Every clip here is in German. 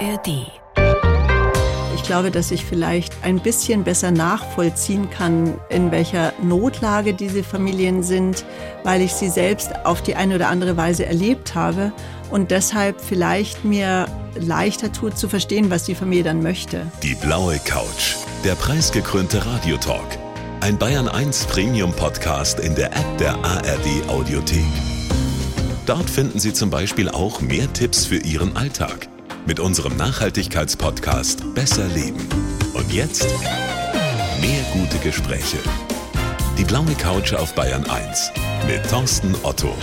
ARD. Ich glaube, dass ich vielleicht ein bisschen besser nachvollziehen kann, in welcher Notlage diese Familien sind, weil ich sie selbst auf die eine oder andere Weise erlebt habe und deshalb vielleicht mir leichter tut zu verstehen, was die Familie dann möchte. Die blaue Couch, der preisgekrönte Radiotalk. Ein Bayern 1 Premium Podcast in der App der ARD Audiothek. Dort finden Sie zum Beispiel auch mehr Tipps für Ihren Alltag mit unserem Nachhaltigkeitspodcast Besser Leben. Und jetzt mehr gute Gespräche. Die blaue Couch auf Bayern 1 mit Thorsten Otto.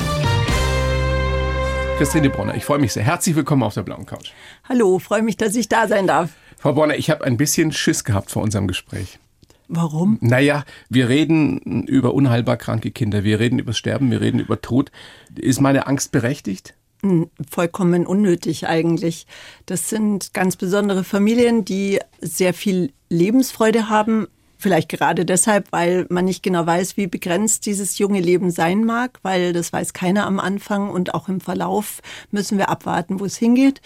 Christine Bronner, ich freue mich sehr. Herzlich willkommen auf der blauen Couch. Hallo, freue mich, dass ich da sein darf. Frau Bronner, ich habe ein bisschen Schiss gehabt vor unserem Gespräch. Warum? Naja, wir reden über unheilbar kranke Kinder, wir reden über Sterben, wir reden über Tod. Ist meine Angst berechtigt? Vollkommen unnötig eigentlich. Das sind ganz besondere Familien, die sehr viel Lebensfreude haben, Vielleicht gerade deshalb, weil man nicht genau weiß, wie begrenzt dieses junge Leben sein mag, weil das weiß keiner am Anfang und auch im Verlauf müssen wir abwarten, wo es hingeht.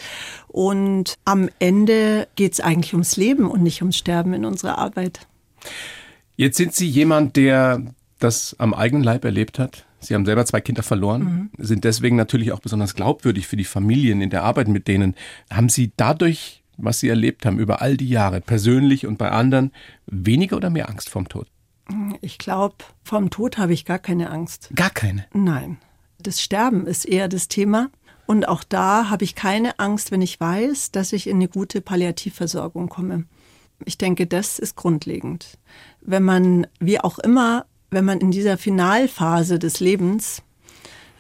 Und am Ende geht es eigentlich ums Leben und nicht ums Sterben in unserer Arbeit. Jetzt sind Sie jemand, der das am eigenen Leib erlebt hat. Sie haben selber zwei Kinder verloren, mhm. sind deswegen natürlich auch besonders glaubwürdig für die Familien in der Arbeit mit denen. Haben Sie dadurch was Sie erlebt haben über all die Jahre, persönlich und bei anderen, weniger oder mehr Angst vorm Tod? Ich glaube, vorm Tod habe ich gar keine Angst. Gar keine? Nein. Das Sterben ist eher das Thema. Und auch da habe ich keine Angst, wenn ich weiß, dass ich in eine gute Palliativversorgung komme. Ich denke, das ist grundlegend. Wenn man, wie auch immer, wenn man in dieser Finalphase des Lebens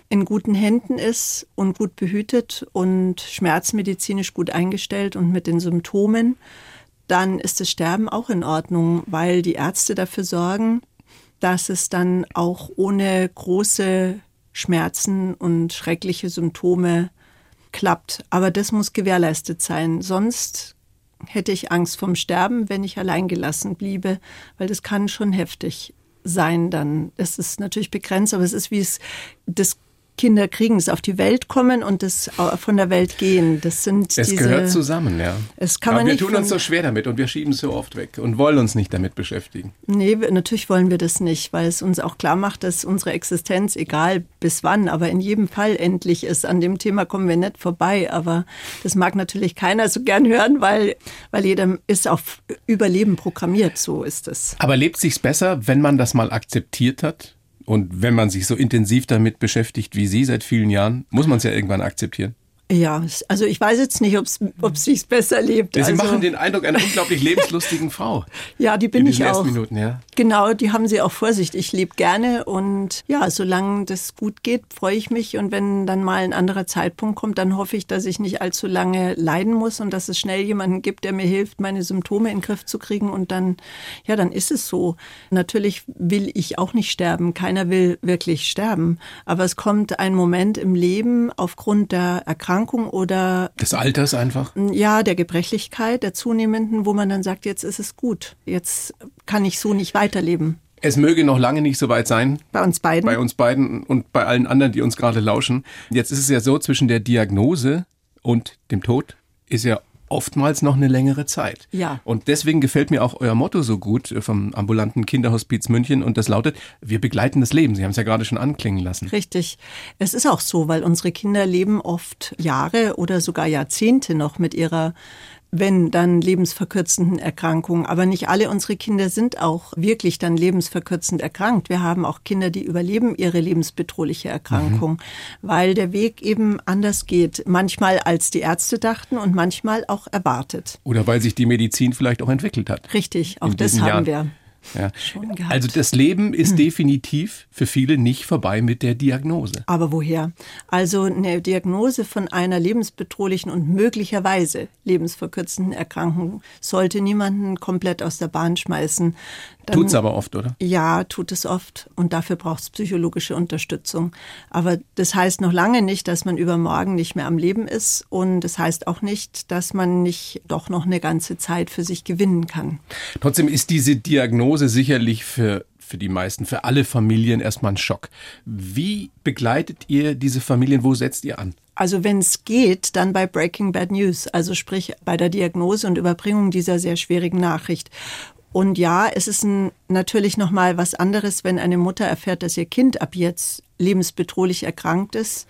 in guten Händen ist und gut behütet und schmerzmedizinisch gut eingestellt und mit den Symptomen, dann ist das Sterben auch in Ordnung, weil die Ärzte dafür sorgen, dass es dann auch ohne große Schmerzen und schreckliche Symptome klappt. Aber das muss gewährleistet sein. Sonst hätte ich Angst vom Sterben, wenn ich allein gelassen bliebe, weil das kann schon heftig sein dann. Es ist natürlich begrenzt, aber es ist wie es das Kinder kriegen, es auf die Welt kommen und das von der Welt gehen. Das sind es diese, gehört zusammen, ja. Es kann man Aber wir nicht tun uns so schwer damit und wir schieben es so oft weg und wollen uns nicht damit beschäftigen. Nee, natürlich wollen wir das nicht, weil es uns auch klar macht, dass unsere Existenz, egal bis wann, aber in jedem Fall endlich ist. An dem Thema kommen wir nicht vorbei, aber das mag natürlich keiner so gern hören, weil, weil jeder ist auf Überleben programmiert, so ist es. Aber lebt sich's besser, wenn man das mal akzeptiert hat? Und wenn man sich so intensiv damit beschäftigt wie Sie seit vielen Jahren, muss man es ja irgendwann akzeptieren. Ja, also ich weiß jetzt nicht, ob es sich besser lebt. Sie also, machen den Eindruck einer unglaublich lebenslustigen Frau. Ja, die bin ich auch. Minuten, ja. Genau, die haben sie auch vor sich. Ich lebe gerne und ja, solange das gut geht, freue ich mich. Und wenn dann mal ein anderer Zeitpunkt kommt, dann hoffe ich, dass ich nicht allzu lange leiden muss und dass es schnell jemanden gibt, der mir hilft, meine Symptome in den Griff zu kriegen. Und dann, ja, dann ist es so. Natürlich will ich auch nicht sterben. Keiner will wirklich sterben. Aber es kommt ein Moment im Leben aufgrund der Erkrankung, Erkrankung oder des Alters einfach? Ja, der Gebrechlichkeit, der zunehmenden, wo man dann sagt, jetzt ist es gut, jetzt kann ich so nicht weiterleben. Es möge noch lange nicht so weit sein. Bei uns beiden. Bei uns beiden und bei allen anderen, die uns gerade lauschen. Jetzt ist es ja so, zwischen der Diagnose und dem Tod ist ja oftmals noch eine längere Zeit. Ja. Und deswegen gefällt mir auch euer Motto so gut äh, vom ambulanten Kinderhospiz München und das lautet, wir begleiten das Leben. Sie haben es ja gerade schon anklingen lassen. Richtig. Es ist auch so, weil unsere Kinder leben oft Jahre oder sogar Jahrzehnte noch mit ihrer wenn dann lebensverkürzenden Erkrankungen. Aber nicht alle unsere Kinder sind auch wirklich dann lebensverkürzend erkrankt. Wir haben auch Kinder, die überleben ihre lebensbedrohliche Erkrankung, mhm. weil der Weg eben anders geht. Manchmal als die Ärzte dachten und manchmal auch erwartet. Oder weil sich die Medizin vielleicht auch entwickelt hat. Richtig, auch das haben Jahren. wir. Ja. Also das Leben ist hm. definitiv für viele nicht vorbei mit der Diagnose. Aber woher? Also eine Diagnose von einer lebensbedrohlichen und möglicherweise lebensverkürzenden Erkrankung sollte niemanden komplett aus der Bahn schmeißen. Tut es aber oft, oder? Ja, tut es oft. Und dafür braucht es psychologische Unterstützung. Aber das heißt noch lange nicht, dass man übermorgen nicht mehr am Leben ist. Und das heißt auch nicht, dass man nicht doch noch eine ganze Zeit für sich gewinnen kann. Trotzdem ist diese Diagnose sicherlich für für die meisten, für alle Familien erstmal ein Schock. Wie begleitet ihr diese Familien? Wo setzt ihr an? Also wenn es geht, dann bei Breaking Bad News, also sprich bei der Diagnose und Überbringung dieser sehr schwierigen Nachricht. Und ja, es ist ein, natürlich noch mal was anderes, wenn eine Mutter erfährt, dass ihr Kind ab jetzt lebensbedrohlich erkrankt ist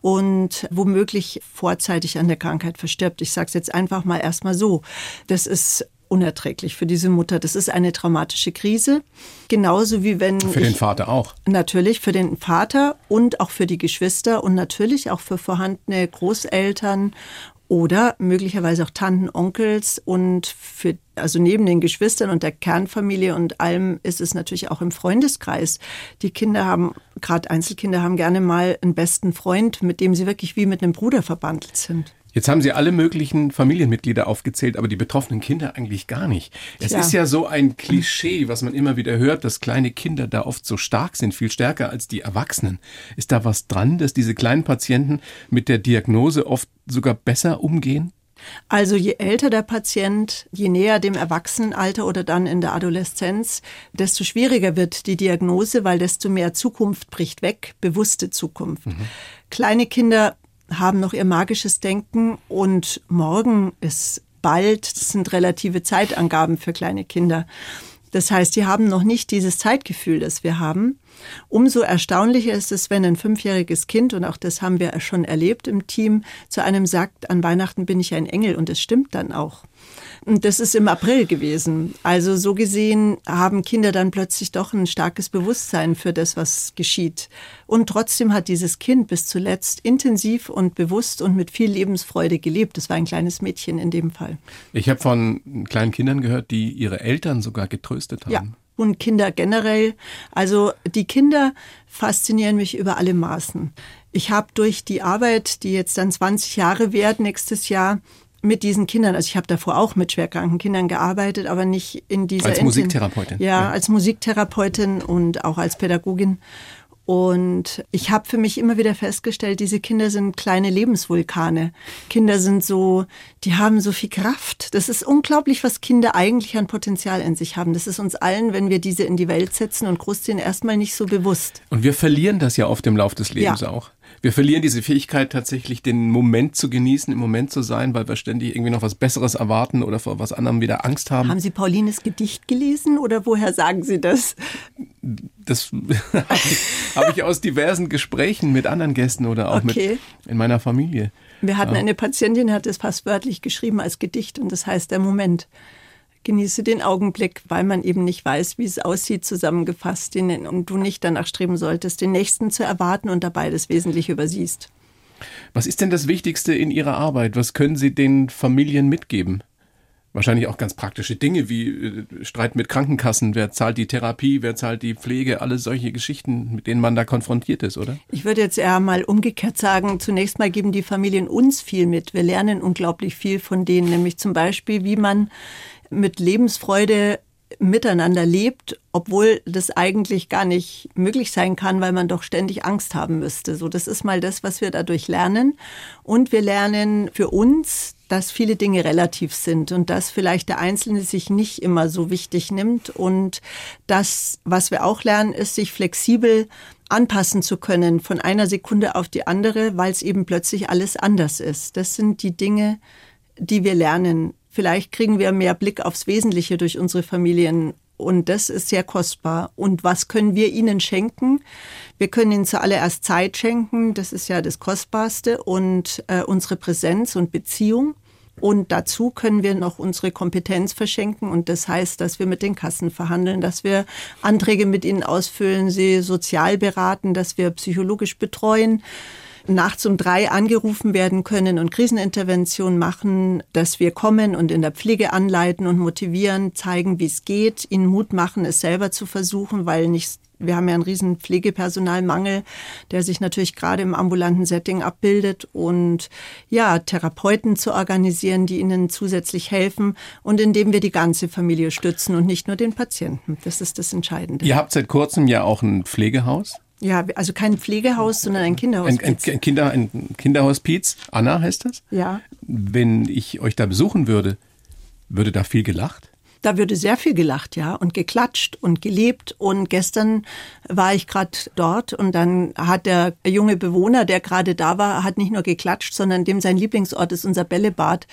und womöglich vorzeitig an der Krankheit verstirbt. Ich sage es jetzt einfach mal erstmal so. Das ist unerträglich für diese Mutter. Das ist eine traumatische Krise. Genauso wie wenn. Für ich, den Vater auch. Natürlich für den Vater und auch für die Geschwister und natürlich auch für vorhandene Großeltern oder möglicherweise auch Tanten, Onkels und für, also neben den Geschwistern und der Kernfamilie und allem ist es natürlich auch im Freundeskreis. Die Kinder haben, gerade Einzelkinder haben gerne mal einen besten Freund, mit dem sie wirklich wie mit einem Bruder verbandelt sind. Jetzt haben Sie alle möglichen Familienmitglieder aufgezählt, aber die betroffenen Kinder eigentlich gar nicht. Es ja. ist ja so ein Klischee, was man immer wieder hört, dass kleine Kinder da oft so stark sind, viel stärker als die Erwachsenen. Ist da was dran, dass diese kleinen Patienten mit der Diagnose oft sogar besser umgehen? Also je älter der Patient, je näher dem Erwachsenenalter oder dann in der Adoleszenz, desto schwieriger wird die Diagnose, weil desto mehr Zukunft bricht weg, bewusste Zukunft. Mhm. Kleine Kinder haben noch ihr magisches Denken und morgen ist bald, das sind relative Zeitangaben für kleine Kinder. Das heißt, die haben noch nicht dieses Zeitgefühl, das wir haben. Umso erstaunlicher ist es, wenn ein fünfjähriges Kind, und auch das haben wir schon erlebt im Team, zu einem sagt, an Weihnachten bin ich ein Engel und es stimmt dann auch. Und das ist im April gewesen. Also so gesehen haben Kinder dann plötzlich doch ein starkes Bewusstsein für das, was geschieht. Und trotzdem hat dieses Kind bis zuletzt intensiv und bewusst und mit viel Lebensfreude gelebt. Das war ein kleines Mädchen in dem Fall. Ich habe von kleinen Kindern gehört, die ihre Eltern sogar getröstet haben. Ja und Kinder generell. Also die Kinder faszinieren mich über alle Maßen. Ich habe durch die Arbeit, die jetzt dann 20 Jahre währt nächstes Jahr, mit diesen Kindern, also ich habe davor auch mit schwerkranken Kindern gearbeitet, aber nicht in dieser als Musiktherapeutin. Ja, ja, als Musiktherapeutin und auch als Pädagogin. Und ich habe für mich immer wieder festgestellt, diese Kinder sind kleine Lebensvulkane. Kinder sind so, die haben so viel Kraft. Das ist unglaublich, was Kinder eigentlich an Potenzial in sich haben. Das ist uns allen, wenn wir diese in die Welt setzen und großziehen, erstmal nicht so bewusst. Und wir verlieren das ja oft im Lauf des Lebens ja. auch wir verlieren diese Fähigkeit tatsächlich, den Moment zu genießen, im Moment zu sein, weil wir ständig irgendwie noch was Besseres erwarten oder vor was anderem wieder Angst haben. Haben Sie Paulines Gedicht gelesen oder woher sagen Sie das? Das habe ich, hab ich, aus diversen Gesprächen mit anderen Gästen oder auch okay. mit in meiner Familie. Wir hatten eine Patientin, die hat es fast wörtlich geschrieben als Gedicht und das heißt der Moment genieße den Augenblick, weil man eben nicht weiß, wie es aussieht, zusammengefasst, den, und du nicht danach streben solltest, den nächsten zu erwarten und dabei das Wesentliche übersiehst. Was ist denn das Wichtigste in Ihrer Arbeit? Was können Sie den Familien mitgeben? Wahrscheinlich auch ganz praktische Dinge wie äh, Streit mit Krankenkassen, wer zahlt die Therapie, wer zahlt die Pflege, alle solche Geschichten, mit denen man da konfrontiert ist, oder? Ich würde jetzt eher mal umgekehrt sagen, zunächst mal geben die Familien uns viel mit. Wir lernen unglaublich viel von denen, nämlich zum Beispiel, wie man mit Lebensfreude miteinander lebt, obwohl das eigentlich gar nicht möglich sein kann, weil man doch ständig Angst haben müsste. So, das ist mal das, was wir dadurch lernen. Und wir lernen für uns, dass viele Dinge relativ sind und dass vielleicht der Einzelne sich nicht immer so wichtig nimmt und das, was wir auch lernen, ist, sich flexibel anpassen zu können von einer Sekunde auf die andere, weil es eben plötzlich alles anders ist. Das sind die Dinge, die wir lernen Vielleicht kriegen wir mehr Blick aufs Wesentliche durch unsere Familien und das ist sehr kostbar. Und was können wir ihnen schenken? Wir können ihnen zuallererst Zeit schenken, das ist ja das Kostbarste, und äh, unsere Präsenz und Beziehung. Und dazu können wir noch unsere Kompetenz verschenken. Und das heißt, dass wir mit den Kassen verhandeln, dass wir Anträge mit ihnen ausfüllen, sie sozial beraten, dass wir psychologisch betreuen nachts um drei angerufen werden können und Krisenintervention machen, dass wir kommen und in der Pflege anleiten und motivieren, zeigen, wie es geht, ihnen Mut machen, es selber zu versuchen, weil nicht wir haben ja einen riesen Pflegepersonalmangel, der sich natürlich gerade im ambulanten Setting abbildet und ja, Therapeuten zu organisieren, die ihnen zusätzlich helfen und indem wir die ganze Familie stützen und nicht nur den Patienten. Das ist das Entscheidende. Ihr habt seit kurzem ja auch ein Pflegehaus. Ja, also kein Pflegehaus, sondern ein Kinderhospiz. Ein, ein, ein, Kinder, ein Kinderhospiz. Anna heißt das? Ja. Wenn ich euch da besuchen würde, würde da viel gelacht? Da würde sehr viel gelacht, ja, und geklatscht und gelebt. Und gestern war ich gerade dort und dann hat der junge Bewohner, der gerade da war, hat nicht nur geklatscht, sondern dem sein Lieblingsort ist unser Bällebad.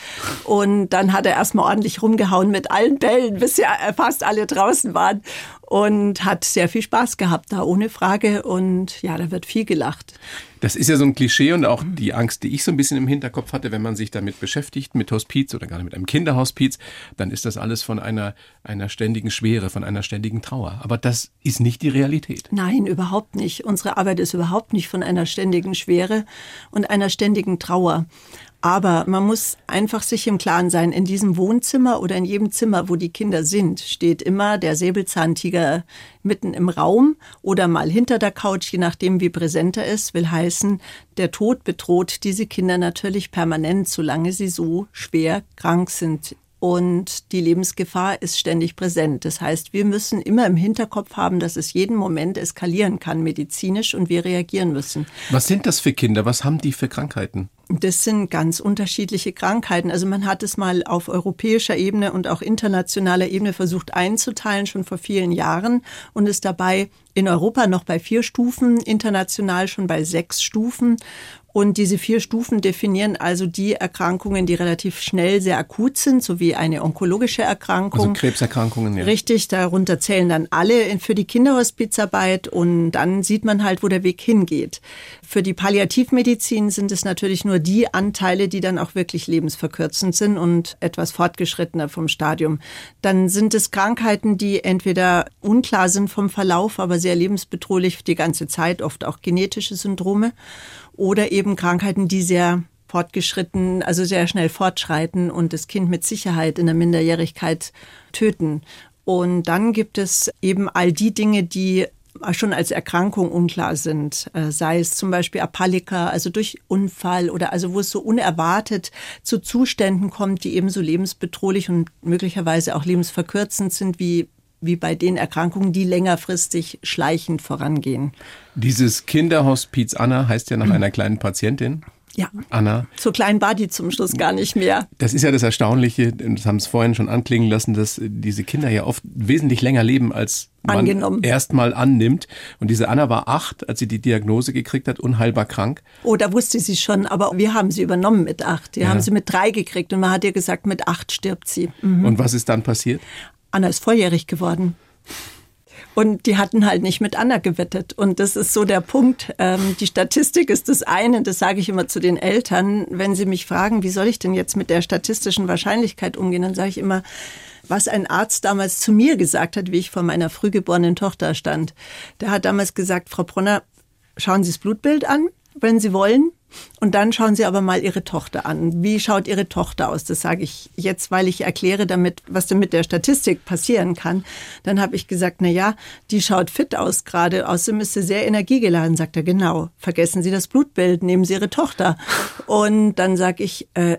Und dann hat er erstmal ordentlich rumgehauen mit allen Bällen, bis ja fast alle draußen waren und hat sehr viel Spaß gehabt da, ohne Frage. Und ja, da wird viel gelacht. Das ist ja so ein Klischee und auch die Angst, die ich so ein bisschen im Hinterkopf hatte, wenn man sich damit beschäftigt, mit Hospiz oder gerade mit einem Kinderhospiz, dann ist das alles von einer, einer ständigen Schwere, von einer ständigen Trauer. Aber das ist nicht die Realität. Nein, überhaupt nicht. Unsere Arbeit ist überhaupt nicht von einer ständigen Schwere und einer ständigen Trauer. Aber man muss einfach sich im Klaren sein, in diesem Wohnzimmer oder in jedem Zimmer, wo die Kinder sind, steht immer der Säbelzahntiger mitten im Raum oder mal hinter der Couch, je nachdem wie präsent er ist, will heißen, der Tod bedroht diese Kinder natürlich permanent, solange sie so schwer krank sind und die Lebensgefahr ist ständig präsent. Das heißt, wir müssen immer im Hinterkopf haben, dass es jeden Moment eskalieren kann medizinisch und wir reagieren müssen. Was sind das für Kinder? Was haben die für Krankheiten? Das sind ganz unterschiedliche Krankheiten. Also man hat es mal auf europäischer Ebene und auch internationaler Ebene versucht einzuteilen, schon vor vielen Jahren und ist dabei in Europa noch bei vier Stufen, international schon bei sechs Stufen. Und diese vier Stufen definieren also die Erkrankungen, die relativ schnell sehr akut sind, sowie eine onkologische Erkrankung. Also Krebserkrankungen, ja. Richtig, darunter zählen dann alle für die Kinderhospizarbeit und dann sieht man halt, wo der Weg hingeht. Für die Palliativmedizin sind es natürlich nur die Anteile, die dann auch wirklich lebensverkürzend sind und etwas fortgeschrittener vom Stadium. Dann sind es Krankheiten, die entweder unklar sind vom Verlauf, aber sehr lebensbedrohlich die ganze Zeit, oft auch genetische Syndrome oder eben Krankheiten, die sehr fortgeschritten, also sehr schnell fortschreiten und das Kind mit Sicherheit in der Minderjährigkeit töten. Und dann gibt es eben all die Dinge, die schon als Erkrankung unklar sind, äh, sei es zum Beispiel Apallika, also durch Unfall oder also wo es so unerwartet zu Zuständen kommt, die ebenso lebensbedrohlich und möglicherweise auch lebensverkürzend sind wie wie bei den Erkrankungen, die längerfristig schleichend vorangehen. Dieses Kinderhospiz Anna heißt ja nach einer kleinen Patientin. Ja. Anna. So klein war die zum Schluss gar nicht mehr. Das ist ja das Erstaunliche, das haben es vorhin schon anklingen lassen, dass diese Kinder ja oft wesentlich länger leben, als man erstmal annimmt. Und diese Anna war acht, als sie die Diagnose gekriegt hat, unheilbar krank. Oh, da wusste sie schon, aber wir haben sie übernommen mit acht. Wir ja. haben sie mit drei gekriegt und man hat ihr gesagt, mit acht stirbt sie. Mhm. Und was ist dann passiert? Anna ist volljährig geworden. Und die hatten halt nicht mit Anna gewettet. Und das ist so der Punkt. Ähm, die Statistik ist das eine, das sage ich immer zu den Eltern. Wenn sie mich fragen, wie soll ich denn jetzt mit der statistischen Wahrscheinlichkeit umgehen, dann sage ich immer, was ein Arzt damals zu mir gesagt hat, wie ich vor meiner frühgeborenen Tochter stand. Der hat damals gesagt, Frau Bronner, schauen Sie das Blutbild an, wenn Sie wollen. Und dann schauen Sie aber mal Ihre Tochter an. Wie schaut Ihre Tochter aus? Das sage ich jetzt, weil ich erkläre damit, was denn mit der Statistik passieren kann. Dann habe ich gesagt, na ja, die schaut fit aus gerade. Außerdem ist sie sehr energiegeladen. Sagt er, genau. Vergessen Sie das Blutbild, nehmen Sie Ihre Tochter. Und dann sage ich, äh,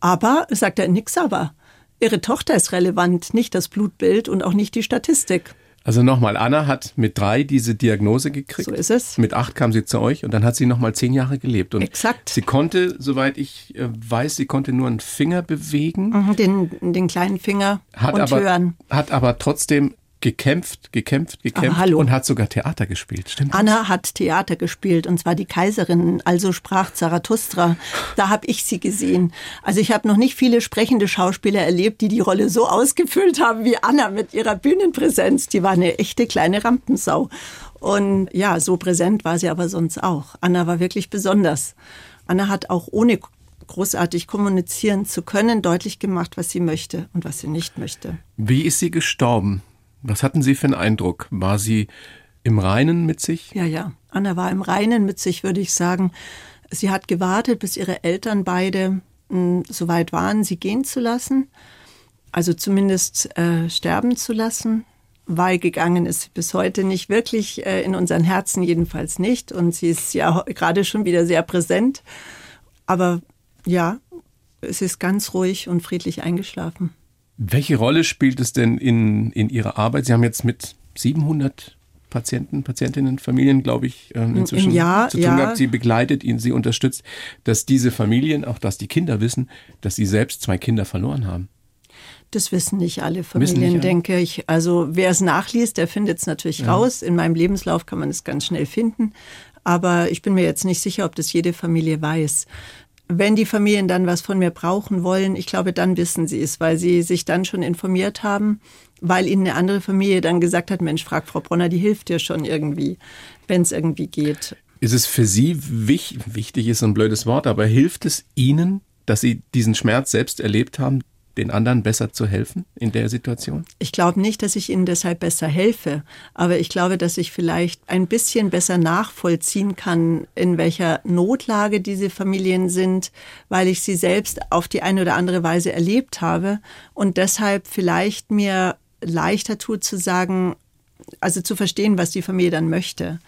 aber, sagt er, nix aber. Ihre Tochter ist relevant, nicht das Blutbild und auch nicht die Statistik. Also nochmal, Anna hat mit drei diese Diagnose gekriegt. So ist es. Mit acht kam sie zu euch und dann hat sie nochmal zehn Jahre gelebt. Und Exakt. Sie konnte, soweit ich äh, weiß, sie konnte nur einen Finger bewegen. Mhm, den, den kleinen Finger hat und aber, hören. Hat aber trotzdem gekämpft, gekämpft, gekämpft und hat sogar Theater gespielt. Stimmt Anna das? hat Theater gespielt und zwar die Kaiserin, also sprach Zarathustra. Da habe ich sie gesehen. Also ich habe noch nicht viele sprechende Schauspieler erlebt, die die Rolle so ausgefüllt haben wie Anna mit ihrer Bühnenpräsenz. Die war eine echte kleine Rampensau. Und ja, so präsent war sie aber sonst auch. Anna war wirklich besonders. Anna hat auch ohne großartig kommunizieren zu können, deutlich gemacht, was sie möchte und was sie nicht möchte. Wie ist sie gestorben? Was hatten Sie für einen Eindruck? War sie im Reinen mit sich? Ja, ja. Anna war im Reinen mit sich, würde ich sagen. Sie hat gewartet, bis ihre Eltern beide hm, so weit waren, sie gehen zu lassen. Also zumindest äh, sterben zu lassen. Weil gegangen ist bis heute nicht wirklich, äh, in unseren Herzen jedenfalls nicht. Und sie ist ja gerade schon wieder sehr präsent. Aber ja, es ist ganz ruhig und friedlich eingeschlafen. Welche Rolle spielt es denn in, in Ihrer Arbeit? Sie haben jetzt mit 700 Patienten, Patientinnen, Familien, glaube ich, ähm, inzwischen Jahr, zu tun ja. gehabt. Sie begleitet ihn, sie unterstützt, dass diese Familien, auch dass die Kinder wissen, dass sie selbst zwei Kinder verloren haben. Das wissen nicht alle Familien, nicht alle. denke ich. Also wer es nachliest, der findet es natürlich ja. raus. In meinem Lebenslauf kann man es ganz schnell finden. Aber ich bin mir jetzt nicht sicher, ob das jede Familie weiß. Wenn die Familien dann was von mir brauchen wollen, ich glaube, dann wissen sie es, weil sie sich dann schon informiert haben, weil ihnen eine andere Familie dann gesagt hat, Mensch, frag Frau Bronner, die hilft dir schon irgendwie, wenn es irgendwie geht. Ist es für Sie wichtig, wichtig ist ein blödes Wort, aber hilft es Ihnen, dass Sie diesen Schmerz selbst erlebt haben, den anderen besser zu helfen in der Situation? Ich glaube nicht, dass ich ihnen deshalb besser helfe, aber ich glaube, dass ich vielleicht ein bisschen besser nachvollziehen kann, in welcher Notlage diese Familien sind, weil ich sie selbst auf die eine oder andere Weise erlebt habe und deshalb vielleicht mir leichter tut zu sagen, also zu verstehen, was die Familie dann möchte.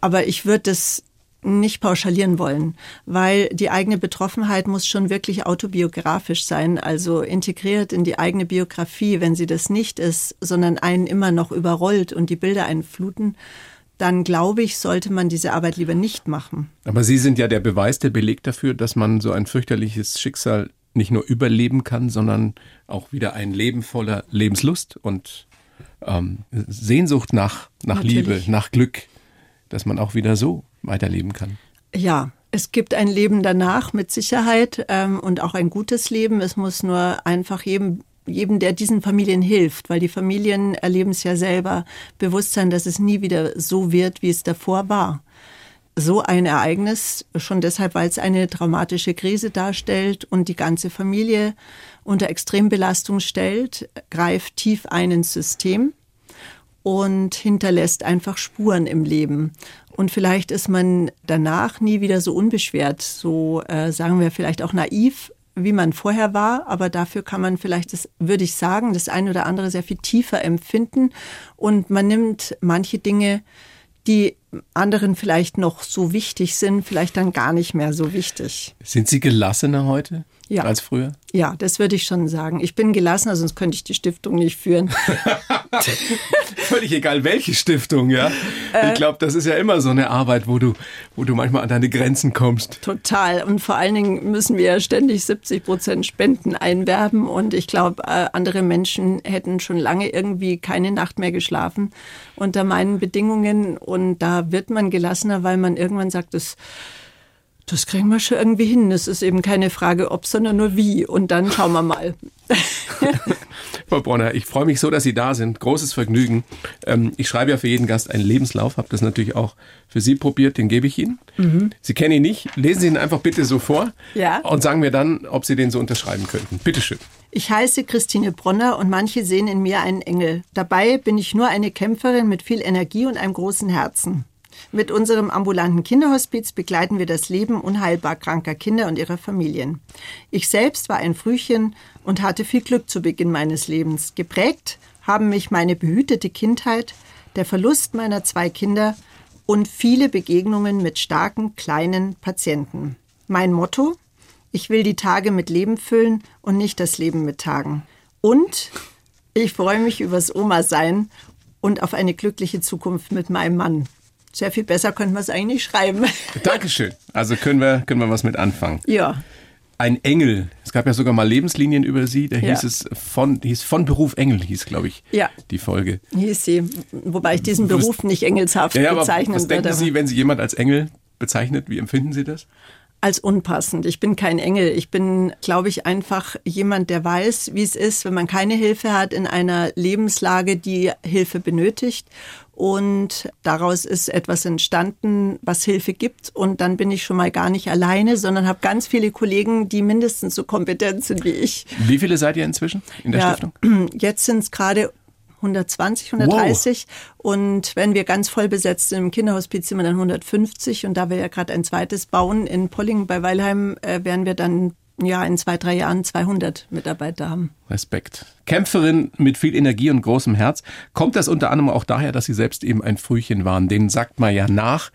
Aber ich würde das nicht pauschalieren wollen, weil die eigene Betroffenheit muss schon wirklich autobiografisch sein, also integriert in die eigene Biografie. Wenn sie das nicht ist, sondern einen immer noch überrollt und die Bilder einen fluten, dann glaube ich, sollte man diese Arbeit lieber nicht machen. Aber Sie sind ja der Beweis, der Beleg dafür, dass man so ein fürchterliches Schicksal nicht nur überleben kann, sondern auch wieder ein Leben voller Lebenslust und ähm, Sehnsucht nach, nach Liebe, nach Glück, dass man auch wieder so weiterleben kann. Ja, es gibt ein Leben danach mit Sicherheit ähm, und auch ein gutes Leben. Es muss nur einfach jedem, jedem, der diesen Familien hilft, weil die Familien erleben es ja selber, bewusst sein, dass es nie wieder so wird, wie es davor war. So ein Ereignis, schon deshalb, weil es eine traumatische Krise darstellt und die ganze Familie unter Extrembelastung stellt, greift tief ein ins System und hinterlässt einfach Spuren im Leben. Und vielleicht ist man danach nie wieder so unbeschwert, so äh, sagen wir vielleicht auch naiv, wie man vorher war, aber dafür kann man vielleicht, das würde ich sagen, das eine oder andere sehr viel tiefer empfinden und man nimmt manche Dinge, die anderen vielleicht noch so wichtig sind, vielleicht dann gar nicht mehr so wichtig. Sind Sie gelassener heute? ja. als früher? Ja, das würde ich schon sagen. Ich bin gelassener, sonst könnte ich die Stiftung nicht führen. Völlig egal, welche Stiftung, ja. Äh, ich glaube, das ist ja immer so eine Arbeit, wo du, wo du manchmal an deine Grenzen kommst. Total. Und vor allen Dingen müssen wir ja ständig 70 Prozent Spenden einwerben. Und ich glaube, äh, andere Menschen hätten schon lange irgendwie keine Nacht mehr geschlafen unter meinen Bedingungen. Und da wird man gelassener, weil man irgendwann sagt, das das kriegen wir schon irgendwie hin. Es ist eben keine Frage ob, sondern nur wie. Und dann schauen wir mal. Frau Bronner, ich freue mich so, dass Sie da sind. Großes Vergnügen. Ähm, ich schreibe ja für jeden Gast einen Lebenslauf, habe das natürlich auch für Sie probiert, den gebe ich Ihnen. Mhm. Sie kennen ihn nicht. Lesen Sie ihn einfach bitte so vor ja. und sagen mir dann, ob Sie den so unterschreiben könnten. Bitte schön. Ich heiße Christine Bronner und manche sehen in mir einen Engel. Dabei bin ich nur eine Kämpferin mit viel Energie und einem großen Herzen. Mit unserem ambulanten Kinderhospiz begleiten wir das Leben unheilbar kranker Kinder und ihrer Familien. Ich selbst war ein Frühchen und hatte viel Glück zu Beginn meines Lebens. Geprägt haben mich meine behütete Kindheit, der Verlust meiner zwei Kinder und viele Begegnungen mit starken, kleinen Patienten. Mein Motto? Ich will die Tage mit Leben füllen und nicht das Leben mit Tagen. Und ich freue mich übers Oma-Sein und auf eine glückliche Zukunft mit meinem Mann. Sehr viel besser könnten wir es eigentlich schreiben. Dankeschön. Also können wir, können wir was mit anfangen. Ja. Ein Engel. Es gab ja sogar mal Lebenslinien über sie. Da ja. hieß es von, hieß von Beruf Engel, hieß, glaube ich, ja. die Folge. Hieß sie. Wobei ich diesen Beruf nicht engelshaft ja, ja, bezeichnen was würde. Was denken Sie, wenn Sie jemand als Engel bezeichnet? Wie empfinden Sie das? als unpassend. Ich bin kein Engel. Ich bin, glaube ich, einfach jemand, der weiß, wie es ist, wenn man keine Hilfe hat in einer Lebenslage, die Hilfe benötigt. Und daraus ist etwas entstanden, was Hilfe gibt. Und dann bin ich schon mal gar nicht alleine, sondern habe ganz viele Kollegen, die mindestens so kompetent sind wie ich. Wie viele seid ihr inzwischen in der ja, Stiftung? Jetzt sind es gerade 120, 130. Wow. Und wenn wir ganz voll besetzt sind im Kinderhospiz, sind wir dann 150. Und da wir ja gerade ein zweites bauen in Polling bei Weilheim, äh, werden wir dann ja in zwei, drei Jahren 200 Mitarbeiter haben. Respekt. Kämpferin mit viel Energie und großem Herz. Kommt das unter anderem auch daher, dass Sie selbst eben ein Frühchen waren? Den sagt man ja nach,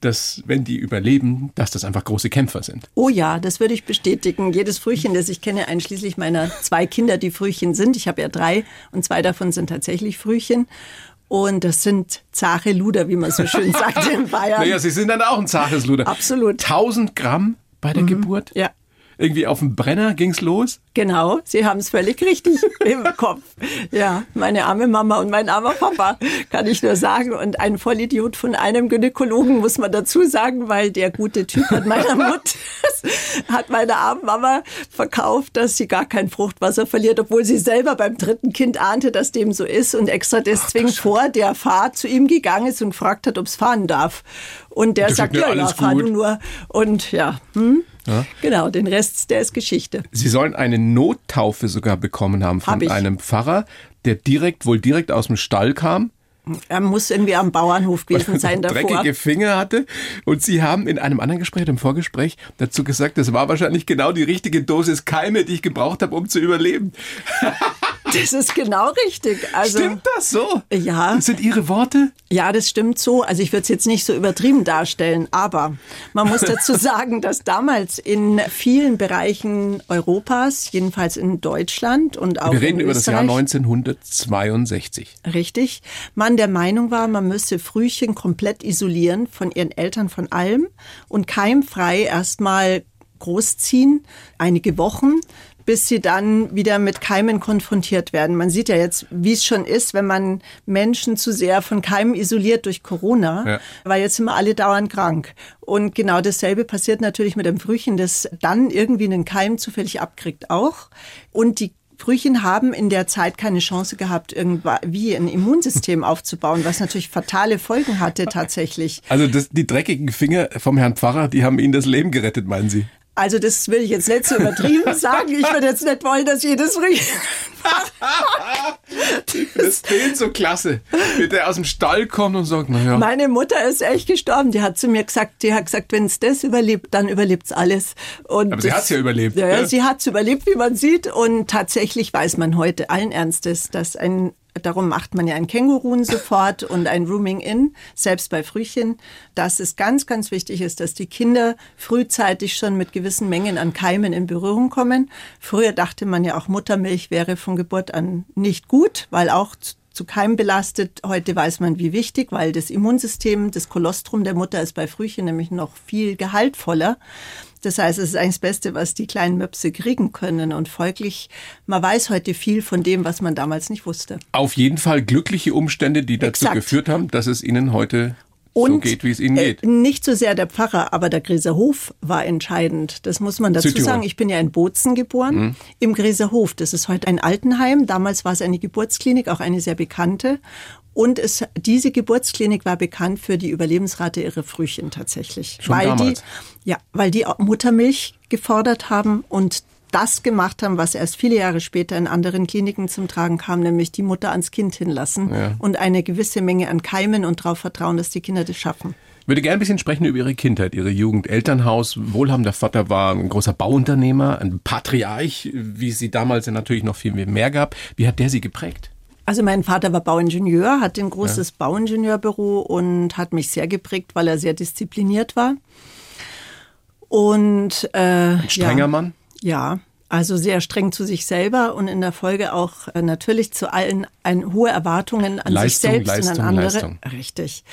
dass wenn die überleben, dass das einfach große Kämpfer sind. Oh ja, das würde ich bestätigen. Jedes Frühchen, das ich kenne, einschließlich meiner zwei Kinder, die Frühchen sind. Ich habe ja drei und zwei davon sind tatsächlich Frühchen. Und das sind zahre Luder, wie man so schön sagt in Bayern. Naja, Sie sind dann auch ein zaches Luder. Absolut. 1000 Gramm bei der mhm. Geburt? Ja. Irgendwie auf dem Brenner ging's los? Genau, Sie haben es völlig richtig im Kopf. Ja, meine arme Mama und mein armer Papa, kann ich nur sagen. Und ein Vollidiot von einem Gynäkologen, muss man dazu sagen, weil der gute Typ hat meiner Mutter, hat meiner armen Mama verkauft, dass sie gar kein Fruchtwasser verliert, obwohl sie selber beim dritten Kind ahnte, dass dem so ist und extra deswegen Ach, vor der Fahrt zu ihm gegangen ist und gefragt hat, ob es fahren darf. Und der sagt, ja, ja, fahr du nur. Und ja, hm? Ja. Genau, den Rest, der ist Geschichte. Sie sollen eine Nottaufe sogar bekommen haben von Hab einem Pfarrer, der direkt, wohl direkt aus dem Stall kam. Er muss irgendwie am Bauernhof gewesen sein davor. Dreckige Finger hatte. Und Sie haben in einem anderen Gespräch, im Vorgespräch, dazu gesagt, das war wahrscheinlich genau die richtige Dosis Keime, die ich gebraucht habe, um zu überleben. Das ist genau richtig. Also, stimmt das so? Ja. Das sind Ihre Worte? Ja, das stimmt so. Also ich würde es jetzt nicht so übertrieben darstellen, aber man muss dazu sagen, dass damals in vielen Bereichen Europas, jedenfalls in Deutschland und auch Wir reden über das Jahr 1962. Richtig. Man der Meinung war, man müsse Frühchen komplett isolieren von ihren Eltern von allem und keimfrei erstmal großziehen, einige Wochen, bis sie dann wieder mit Keimen konfrontiert werden. Man sieht ja jetzt, wie es schon ist, wenn man Menschen zu sehr von Keimen isoliert durch Corona, ja. weil jetzt sind wir alle dauernd krank. Und genau dasselbe passiert natürlich mit einem Frühchen, das dann irgendwie einen Keim zufällig abkriegt auch. Und die Frühchen haben in der Zeit keine Chance gehabt, irgendwie ein Immunsystem aufzubauen, was natürlich fatale Folgen hatte tatsächlich. Also das, die dreckigen Finger vom Herrn Pfarrer, die haben Ihnen das Leben gerettet, meinen Sie? Also das will ich jetzt nicht so übertrieben sagen. Ich würde jetzt nicht wollen, dass jedes Das Bild so klasse, wie der aus dem Stall kommt und sagt, naja. Meine Mutter ist echt gestorben. Die hat zu mir gesagt, die hat gesagt, wenn es das überlebt, dann überlebt es alles. Und Aber sie hat es ja überlebt. Ja, ja. sie hat es überlebt, wie man sieht. Und tatsächlich weiß man heute allen Ernstes, dass ein Darum macht man ja ein Känguruen sofort und ein Rooming in, selbst bei Frühchen, dass es ganz, ganz wichtig ist, dass die Kinder frühzeitig schon mit gewissen Mengen an Keimen in Berührung kommen. Früher dachte man ja auch, Muttermilch wäre von Geburt an nicht gut, weil auch zu Keim belastet. Heute weiß man, wie wichtig, weil das Immunsystem, das Kolostrum der Mutter ist bei Frühchen nämlich noch viel gehaltvoller. Das heißt, es ist eigentlich das Beste, was die kleinen Möpse kriegen können. Und folglich, man weiß heute viel von dem, was man damals nicht wusste. Auf jeden Fall glückliche Umstände, die dazu Exakt. geführt haben, dass es Ihnen heute und so geht, wie es Ihnen geht. Äh, nicht so sehr der Pfarrer, aber der Gräser Hof war entscheidend. Das muss man dazu Südtirol. sagen. Ich bin ja in Bozen geboren, mhm. im Gräser Hof. Das ist heute ein Altenheim. Damals war es eine Geburtsklinik, auch eine sehr bekannte. Und es, diese Geburtsklinik war bekannt für die Überlebensrate ihrer Frühchen tatsächlich. Schon weil damals. die, ja, weil die Muttermilch gefordert haben und das gemacht haben, was erst viele Jahre später in anderen Kliniken zum Tragen kam, nämlich die Mutter ans Kind hinlassen ja. und eine gewisse Menge an Keimen und darauf vertrauen, dass die Kinder das schaffen. Ich würde gerne ein bisschen sprechen über Ihre Kindheit, Ihre Jugend. Elternhaus, wohlhabender Vater war ein großer Bauunternehmer, ein Patriarch, wie es sie damals ja natürlich noch viel mehr gab. Wie hat der Sie geprägt? Also mein Vater war Bauingenieur, hatte ein großes ja. Bauingenieurbüro und hat mich sehr geprägt, weil er sehr diszipliniert war. Und äh, ein strenger ja, Mann? Ja, also sehr streng zu sich selber und in der Folge auch äh, natürlich zu allen ein, hohe Erwartungen an Leistung, sich selbst Leistung, und an andere. Leistung. Richtig.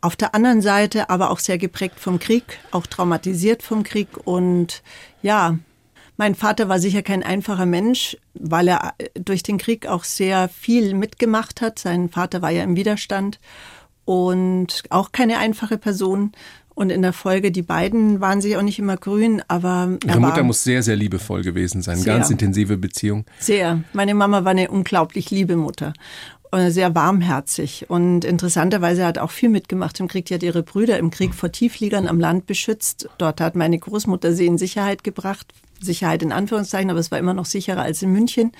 Auf der anderen Seite aber auch sehr geprägt vom Krieg, auch traumatisiert vom Krieg und ja, mein Vater war sicher kein einfacher Mensch, weil er äh, durch den Krieg auch sehr viel mitgemacht hat. Sein Vater war ja im Widerstand und auch keine einfache Person. Und in der Folge, die beiden waren sich auch nicht immer grün, aber. Ihre Mutter muss sehr, sehr liebevoll gewesen sein. Sehr, Ganz intensive Beziehung. Sehr. Meine Mama war eine unglaublich liebe Mutter. Sehr warmherzig. Und interessanterweise hat auch viel mitgemacht im Krieg. Die hat ihre Brüder im Krieg vor Tiefliegern am Land beschützt. Dort hat meine Großmutter sie in Sicherheit gebracht, Sicherheit in Anführungszeichen, aber es war immer noch sicherer als in München.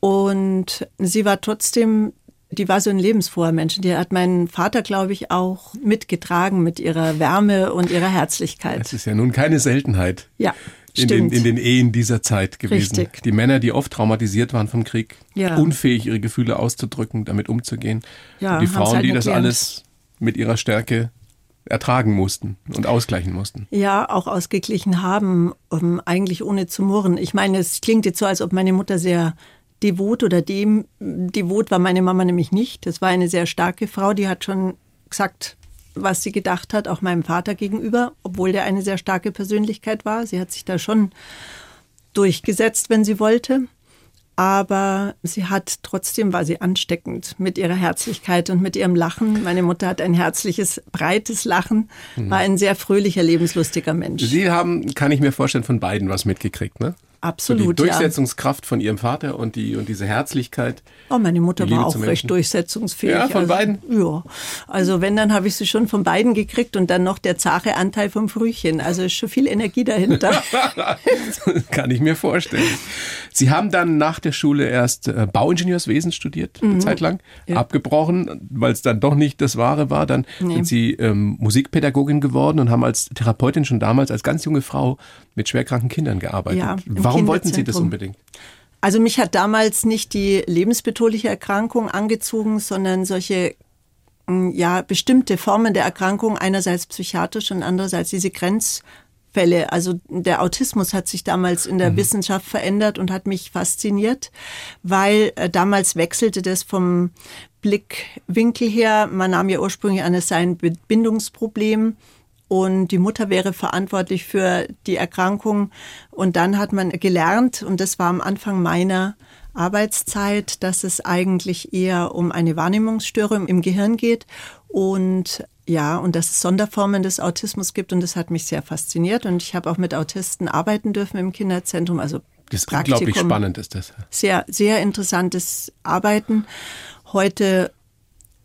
Und sie war trotzdem, die war so ein lebensfroher Mensch. Die hat meinen Vater, glaube ich, auch mitgetragen mit ihrer Wärme und ihrer Herzlichkeit. Das ist ja nun keine Seltenheit. Ja. In den, in den, Ehen dieser Zeit gewesen. Richtig. Die Männer, die oft traumatisiert waren vom Krieg, ja. unfähig, ihre Gefühle auszudrücken, damit umzugehen. Ja, und die Frauen, halt die das alles mit ihrer Stärke ertragen mussten und ausgleichen mussten. Ja, auch ausgeglichen haben, um, eigentlich ohne zu murren. Ich meine, es klingt jetzt so, als ob meine Mutter sehr devot oder dem devot war meine Mama nämlich nicht. Das war eine sehr starke Frau, die hat schon gesagt, was sie gedacht hat, auch meinem Vater gegenüber, obwohl der eine sehr starke Persönlichkeit war. Sie hat sich da schon durchgesetzt, wenn sie wollte. Aber sie hat trotzdem war sie ansteckend mit ihrer Herzlichkeit und mit ihrem Lachen. Meine Mutter hat ein herzliches, breites Lachen, war ein sehr fröhlicher, lebenslustiger Mensch. Sie haben, kann ich mir vorstellen, von beiden was mitgekriegt, ne? Absolut. So die Durchsetzungskraft ja. von ihrem Vater und die und diese Herzlichkeit. Oh, meine Mutter war auch recht durchsetzungsfähig. Ja, von also, beiden. Ja. Also wenn, dann habe ich sie schon von beiden gekriegt und dann noch der zahre Anteil vom Frühchen. Also ist schon viel Energie dahinter. Kann ich mir vorstellen. Sie haben dann nach der Schule erst äh, Bauingenieurswesen studiert, eine mhm. Zeit lang, ja. abgebrochen, weil es dann doch nicht das Wahre war. Dann nee. sind Sie ähm, Musikpädagogin geworden und haben als Therapeutin schon damals als ganz junge Frau mit schwerkranken Kindern gearbeitet. Ja, Warum wollten Sie das unbedingt? Also mich hat damals nicht die lebensbedrohliche Erkrankung angezogen, sondern solche hm, ja bestimmte Formen der Erkrankung, einerseits psychiatrisch und andererseits diese Grenzfälle. Also der Autismus hat sich damals in der mhm. Wissenschaft verändert und hat mich fasziniert, weil äh, damals wechselte das vom Blickwinkel her. Man nahm ja ursprünglich an, es sei ein Bindungsproblem und die Mutter wäre verantwortlich für die Erkrankung. Und dann hat man gelernt, und das war am Anfang meiner Arbeitszeit, dass es eigentlich eher um eine Wahrnehmungsstörung im Gehirn geht und ja, und dass es Sonderformen des Autismus gibt und das hat mich sehr fasziniert und ich habe auch mit Autisten arbeiten dürfen im Kinderzentrum, also das ist unglaublich spannend ist das. Sehr, sehr interessantes Arbeiten. Heute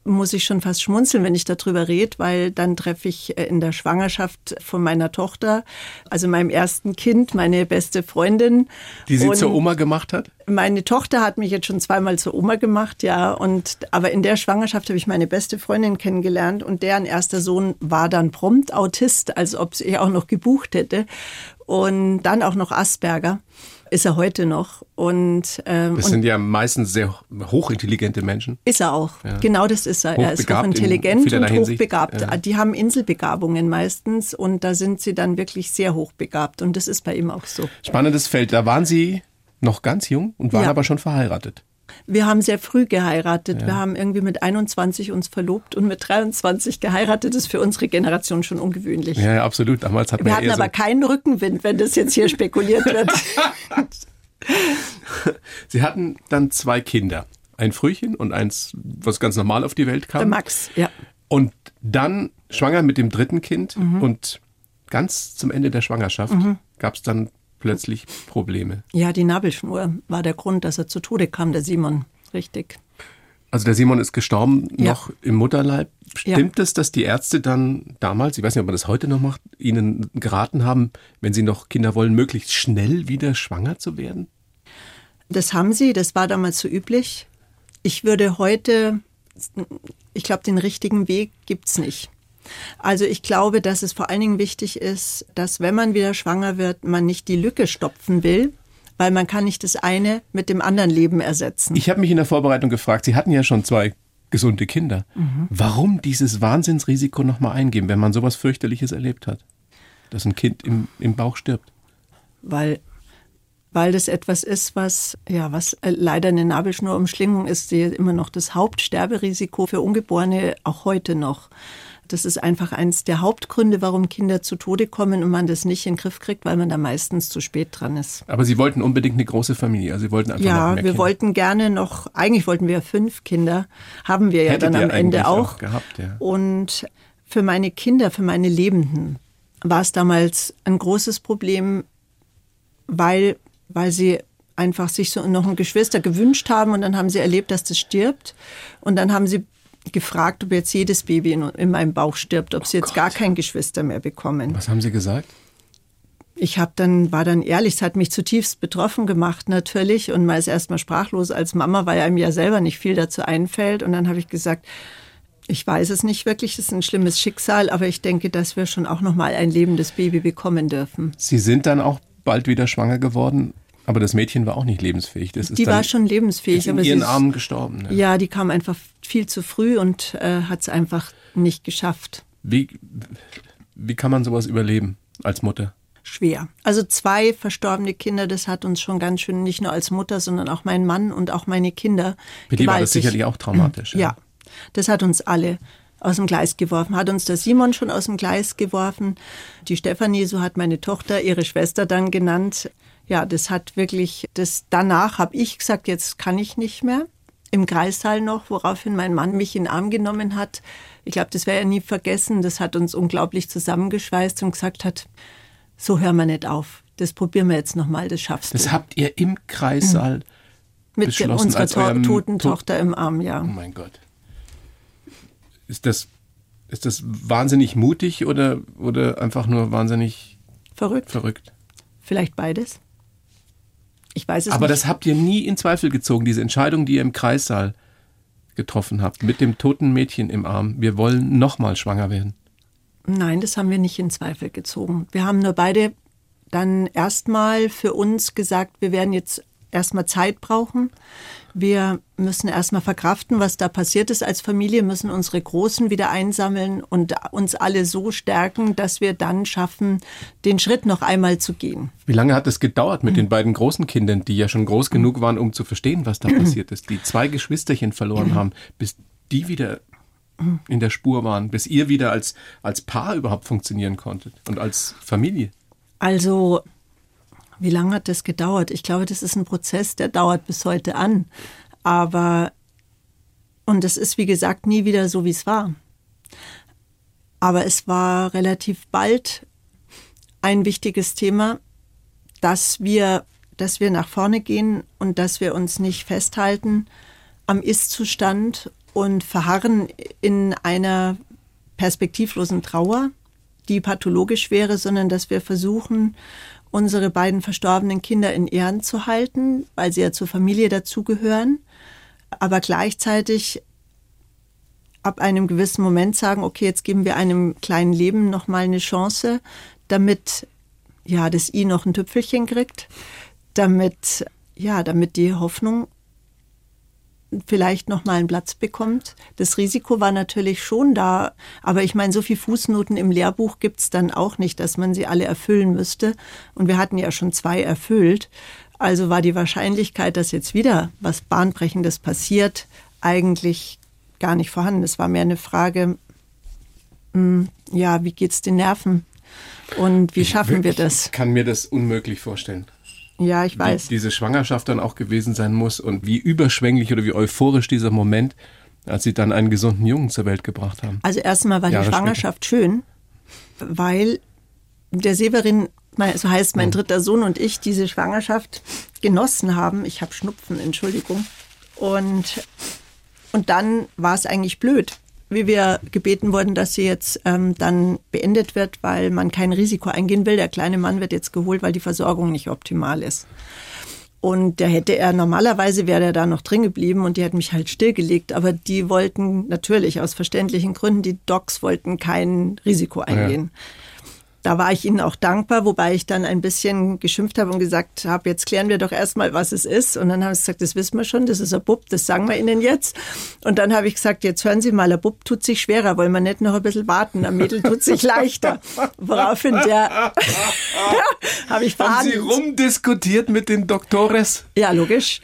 muss ich schon fast schmunzeln, wenn ich darüber rede, weil dann treffe ich äh, in der Schwangerschaft von meiner Tochter, also meinem ersten Kind, meine beste Freundin. Die sie und zur Oma gemacht hat? Meine Tochter hat mich jetzt schon zweimal zur Oma gemacht, ja. Und aber in der Schwangerschaft habe ich meine beste Freundin kennengelernt und deren erster Sohn war dann prompt Autist, als ob sie auch noch gebucht hätte. Und dann auch noch Asperger ist er heute noch. Und, ähm, das sind ja meistens sehr hochintelligente Menschen. Ist er auch. Ja. Genau das ist er. Er ist hochintelligent und hochbegabt. Ja. Die haben Inselbegabungen meistens und da sind sie dann wirklich sehr hochbegabt. Und das ist bei ihm auch so. Spannendes Feld. Da waren Sie noch ganz jung und waren ja. aber schon verheiratet. Wir haben sehr früh geheiratet. Ja. Wir haben irgendwie mit 21 uns verlobt und mit 23 geheiratet. Das ist für unsere Generation schon ungewöhnlich. Ja, ja absolut. Damals hatten wir hatten aber so keinen Rückenwind, wenn das jetzt hier spekuliert wird. Sie hatten dann zwei Kinder. Ein Frühchen und eins, was ganz normal auf die Welt kam. Der Max, ja. Und dann schwanger mit dem dritten Kind mhm. und ganz zum Ende der Schwangerschaft mhm. gab es dann plötzlich Probleme. Ja, die Nabelschnur war der Grund, dass er zu Tode kam, der Simon. Richtig. Also der Simon ist gestorben ja. noch im Mutterleib. Stimmt ja. es, dass die Ärzte dann damals, ich weiß nicht, ob man das heute noch macht, ihnen geraten haben, wenn sie noch Kinder wollen, möglichst schnell wieder schwanger zu werden? Das haben sie, das war damals so üblich. Ich würde heute, ich glaube, den richtigen Weg gibt es nicht. Also ich glaube, dass es vor allen Dingen wichtig ist, dass wenn man wieder schwanger wird, man nicht die Lücke stopfen will, weil man kann nicht das eine mit dem anderen Leben ersetzen. Ich habe mich in der Vorbereitung gefragt, Sie hatten ja schon zwei gesunde Kinder. Mhm. Warum dieses Wahnsinnsrisiko nochmal eingeben, wenn man sowas fürchterliches erlebt hat? Dass ein Kind im, im Bauch stirbt. Weil weil das etwas ist, was ja was äh, leider eine Nabelschnurumschlingung ist, die immer noch das Hauptsterberisiko für Ungeborene auch heute noch. Das ist einfach eines der Hauptgründe, warum Kinder zu Tode kommen und man das nicht in den Griff kriegt, weil man da meistens zu spät dran ist. Aber Sie wollten unbedingt eine große Familie, also Sie wollten einfach Ja, wir Kinder. wollten gerne noch, eigentlich wollten wir fünf Kinder, haben wir ja Hättet dann am Ende auch. auch gehabt, ja. Und für meine Kinder, für meine Lebenden war es damals ein großes Problem, weil, weil sie einfach sich so noch ein Geschwister gewünscht haben und dann haben sie erlebt, dass das stirbt und dann haben sie gefragt, ob jetzt jedes Baby in, in meinem Bauch stirbt, ob sie jetzt Gott. gar kein Geschwister mehr bekommen. Was haben Sie gesagt? Ich habe dann war dann ehrlich, es hat mich zutiefst betroffen gemacht natürlich und man ist erstmal sprachlos als Mama, weil einem ja selber nicht viel dazu einfällt und dann habe ich gesagt, ich weiß es nicht wirklich, es ist ein schlimmes Schicksal, aber ich denke, dass wir schon auch noch mal ein lebendes Baby bekommen dürfen. Sie sind dann auch bald wieder schwanger geworden aber das Mädchen war auch nicht lebensfähig. Das die war schon lebensfähig. Ist in ihren Armen gestorben. Ne? Ja, die kam einfach viel zu früh und äh, hat es einfach nicht geschafft. Wie, wie kann man sowas überleben als Mutter? Schwer. Also zwei verstorbene Kinder, das hat uns schon ganz schön, nicht nur als Mutter, sondern auch mein Mann und auch meine Kinder. Für die war das sicherlich auch traumatisch. Ja. ja, das hat uns alle aus dem Gleis geworfen. Hat uns der Simon schon aus dem Gleis geworfen. Die Stefanie, so hat meine Tochter ihre Schwester dann genannt. Ja, das hat wirklich, das danach habe ich gesagt, jetzt kann ich nicht mehr. Im Kreissaal noch, woraufhin mein Mann mich in den Arm genommen hat. Ich glaube, das wäre er nie vergessen. Das hat uns unglaublich zusammengeschweißt und gesagt hat, so hören wir nicht auf. Das probieren wir jetzt nochmal, das schaffst Das du. habt ihr im Kreissaal Mit beschlossen, unserer to toten To- Tochter im Arm, ja. Oh mein Gott. Ist das, ist das wahnsinnig mutig oder, oder einfach nur wahnsinnig Verrückt. verrückt? Vielleicht beides. Ich weiß es Aber nicht. das habt ihr nie in Zweifel gezogen, diese Entscheidung, die ihr im Kreissaal getroffen habt, mit dem toten Mädchen im Arm. Wir wollen nochmal schwanger werden. Nein, das haben wir nicht in Zweifel gezogen. Wir haben nur beide dann erstmal für uns gesagt, wir werden jetzt erstmal Zeit brauchen. Wir müssen erstmal verkraften, was da passiert ist als Familie, müssen unsere Großen wieder einsammeln und uns alle so stärken, dass wir dann schaffen, den Schritt noch einmal zu gehen. Wie lange hat es gedauert mit den beiden großen Kindern, die ja schon groß genug waren, um zu verstehen, was da passiert ist, die zwei Geschwisterchen verloren haben, bis die wieder in der Spur waren, bis ihr wieder als, als Paar überhaupt funktionieren konntet und als Familie? Also, wie lange hat das gedauert? Ich glaube, das ist ein Prozess, der dauert bis heute an. Aber, und es ist, wie gesagt, nie wieder so, wie es war. Aber es war relativ bald ein wichtiges Thema, dass wir, dass wir nach vorne gehen und dass wir uns nicht festhalten am Ist-Zustand und verharren in einer perspektivlosen Trauer, die pathologisch wäre, sondern dass wir versuchen, unsere beiden verstorbenen Kinder in Ehren zu halten, weil sie ja zur Familie dazugehören, aber gleichzeitig ab einem gewissen Moment sagen, okay, jetzt geben wir einem kleinen Leben noch mal eine Chance, damit ja das I noch ein Tüpfelchen kriegt, damit ja, damit die Hoffnung vielleicht noch mal einen Platz bekommt. Das Risiko war natürlich schon da, aber ich meine, so viel Fußnoten im Lehrbuch gibt's dann auch nicht, dass man sie alle erfüllen müsste. Und wir hatten ja schon zwei erfüllt. Also war die Wahrscheinlichkeit, dass jetzt wieder was Bahnbrechendes passiert, eigentlich gar nicht vorhanden. Es war mehr eine Frage, mh, ja, wie geht's den Nerven? Und wie schaffen wir das? Ich kann mir das unmöglich vorstellen. Ja, ich weiß. Wie diese Schwangerschaft dann auch gewesen sein muss und wie überschwänglich oder wie euphorisch dieser Moment, als sie dann einen gesunden Jungen zur Welt gebracht haben. Also erstmal war die Jahre Schwangerschaft schön, weil der Severin, so heißt mein dritter Sohn und ich, diese Schwangerschaft genossen haben. Ich habe Schnupfen, Entschuldigung. Und, und dann war es eigentlich blöd, wie wir gebeten wurden, dass sie jetzt ähm, dann beendet wird, weil man kein Risiko eingehen will. Der kleine Mann wird jetzt geholt, weil die Versorgung nicht optimal ist. Und der hätte er, normalerweise wäre er da noch drin geblieben und die hätten mich halt stillgelegt. Aber die wollten natürlich aus verständlichen Gründen, die Docs wollten kein Risiko eingehen. Da war ich ihnen auch dankbar, wobei ich dann ein bisschen geschimpft habe und gesagt habe, jetzt klären wir doch erstmal, was es ist. Und dann haben sie gesagt, das wissen wir schon, das ist ein Bub, das sagen wir Ihnen jetzt. Und dann habe ich gesagt, jetzt hören Sie mal, ein Bub tut sich schwerer, wollen wir nicht noch ein bisschen warten, ein Mädel tut sich leichter. Woraufhin der, habe ich Haben Sie verhandelt. rumdiskutiert mit den Doktores? Ja, logisch.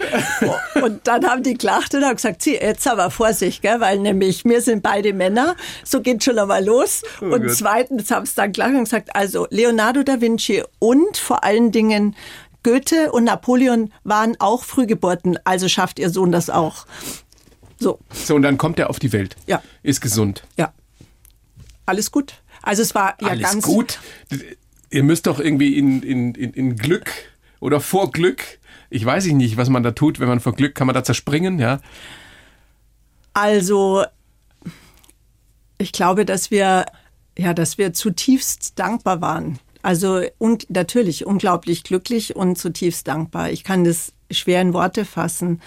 Und dann haben die gelacht und haben gesagt, Sie, jetzt aber Vorsicht, gell? weil nämlich wir sind beide Männer, so geht schon einmal los. und Oh Gott. zweitens haben sie dann gelacht und gesagt, also Leonardo da Vinci und vor allen Dingen Goethe und Napoleon waren auch Frühgeburten, also schafft Ihr Sohn das auch. So, So, und dann kommt er auf die Welt. Ja. Ist gesund. ja. Alles gut. Also es war ja Alles ganz gut. Ihr müsst doch irgendwie in, in, in, in Glück oder vor Glück. Ich weiß ich nicht, was man da tut, wenn man vor Glück, kann man da zerspringen, ja? Also, ich glaube, dass wir, ja, dass wir zutiefst dankbar waren. Also, und natürlich unglaublich glücklich und zutiefst dankbar. Ich kann das schwer in Worte fassen.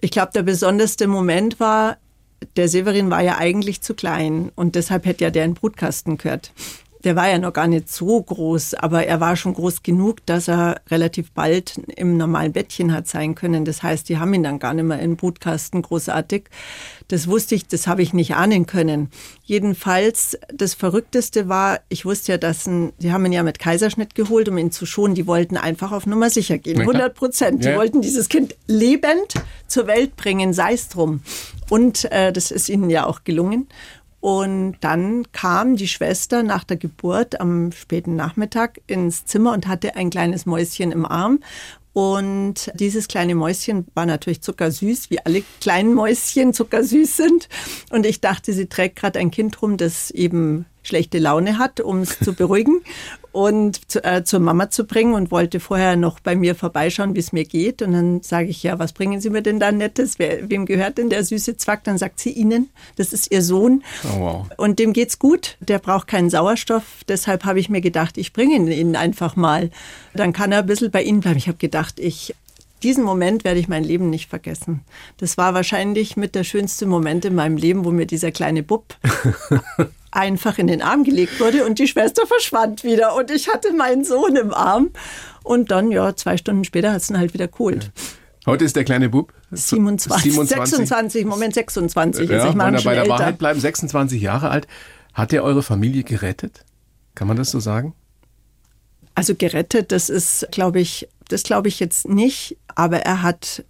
Ich glaube, der besonderste Moment war, der Severin war ja eigentlich zu klein und deshalb hätte ja der in den Brutkasten gehört. Der war ja noch gar nicht so groß, aber er war schon groß genug, dass er relativ bald im normalen Bettchen hat sein können. Das heißt, die haben ihn dann gar nicht mehr in Brutkasten großartig. Das wusste ich, das habe ich nicht ahnen können. Jedenfalls, das Verrückteste war, ich wusste ja, dass ein, die haben ihn ja mit Kaiserschnitt geholt, um ihn zu schonen. Die wollten einfach auf Nummer sicher gehen. Na klar. 100 Prozent. Die Ja. wollten dieses Kind lebend zur Welt bringen, sei es drum. Und äh, das ist ihnen ja auch gelungen. Und dann kam die Schwester nach der Geburt am späten Nachmittag ins Zimmer und hatte ein kleines Mäuschen im Arm. Und dieses kleine Mäuschen war natürlich zuckersüß, wie alle kleinen Mäuschen zuckersüß sind. Und ich dachte, sie trägt gerade ein Kind rum, das eben schlechte Laune hat, um es zu beruhigen und zu, äh, zur Mama zu bringen und wollte vorher noch bei mir vorbeischauen, wie es mir geht. Und dann sage ich, ja, was bringen Sie mir denn da Nettes? Wer, wem gehört denn der süße Zwack? Dann sagt sie Ihnen, das ist Ihr Sohn. Oh, wow. Und dem geht's gut. Der braucht keinen Sauerstoff. Deshalb habe ich mir gedacht, ich bringe ihn einfach mal. Dann kann er ein bisschen bei Ihnen bleiben. Ich habe gedacht, ich diesen Moment werde ich mein Leben nicht vergessen. Das war wahrscheinlich mit der schönste Moment in meinem Leben, wo mir dieser kleine Bub einfach in den Arm gelegt wurde und die Schwester verschwand wieder und ich hatte meinen Sohn im Arm und dann, ja, zwei Stunden später hat es ihn halt wieder geholt. Heute ist der kleine Bub 27, 27. 26, Moment 26 ja, ist. Ich meine, bei der älter. Wahrheit bleiben 26 Jahre alt. Hat er eure Familie gerettet? Kann man das so sagen? Also gerettet, das ist, glaube ich, das glaube ich jetzt nicht, aber er hat